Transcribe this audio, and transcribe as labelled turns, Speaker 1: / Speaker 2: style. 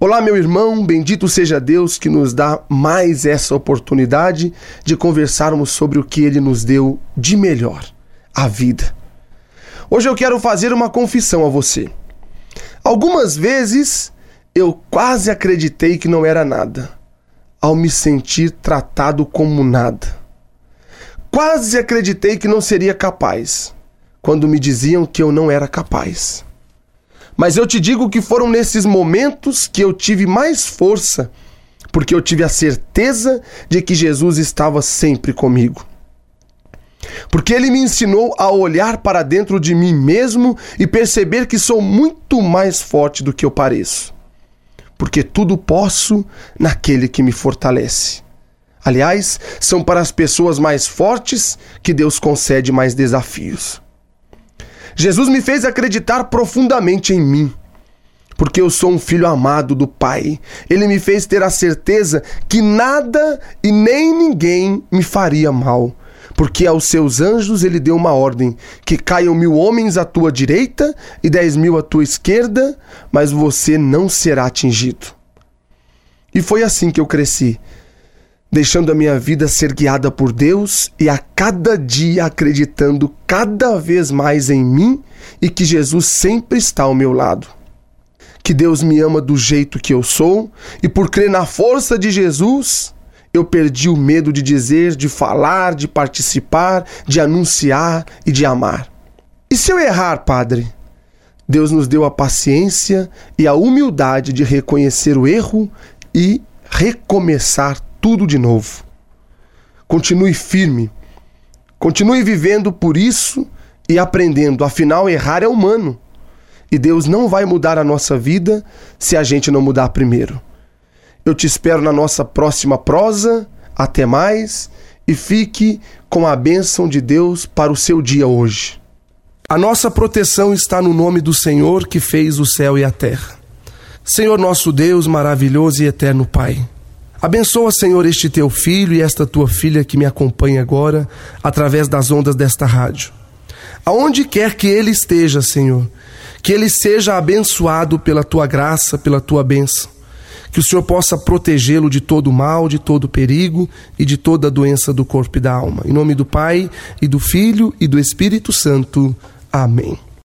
Speaker 1: Olá, meu irmão, bendito seja Deus que nos dá mais essa oportunidade de conversarmos sobre o que Ele nos deu de melhor, a vida. Hoje eu quero fazer uma confissão a você. Algumas vezes eu quase acreditei que não era nada, ao me sentir tratado como nada. Quase acreditei que não seria capaz, quando me diziam que eu não era capaz. Mas eu te digo que foram nesses momentos que eu tive mais força, porque eu tive a certeza de que Jesus estava sempre comigo. Porque ele me ensinou a olhar para dentro de mim mesmo e perceber que sou muito mais forte do que eu pareço. Porque tudo posso naquele que me fortalece. Aliás, são para as pessoas mais fortes que Deus concede mais desafios. Jesus me fez acreditar profundamente em mim, porque eu sou um filho amado do Pai. Ele me fez ter a certeza que nada e nem ninguém me faria mal, porque aos seus anjos ele deu uma ordem: que caiam mil homens à tua direita e dez mil à tua esquerda, mas você não será atingido. E foi assim que eu cresci deixando a minha vida ser guiada por Deus e a cada dia acreditando cada vez mais em mim e que Jesus sempre está ao meu lado. Que Deus me ama do jeito que eu sou e por crer na força de Jesus, eu perdi o medo de dizer, de falar, de participar, de anunciar e de amar. E se eu errar, Padre? Deus nos deu a paciência e a humildade de reconhecer o erro e recomeçar tudo de novo. Continue firme. Continue vivendo por isso e aprendendo. Afinal, errar é humano. E Deus não vai mudar a nossa vida se a gente não mudar primeiro. Eu te espero na nossa próxima prosa. Até mais e fique com a bênção de Deus para o seu dia hoje. A nossa proteção está no nome do Senhor que fez o céu e a terra. Senhor nosso Deus, maravilhoso e eterno Pai. Abençoa, Senhor, este teu filho e esta tua filha que me acompanha agora através das ondas desta rádio. Aonde quer que ele esteja, Senhor, que ele seja abençoado pela tua graça, pela tua bênção. Que o Senhor possa protegê-lo de todo mal, de todo perigo e de toda doença do corpo e da alma. Em nome do Pai, e do Filho e do Espírito Santo. Amém.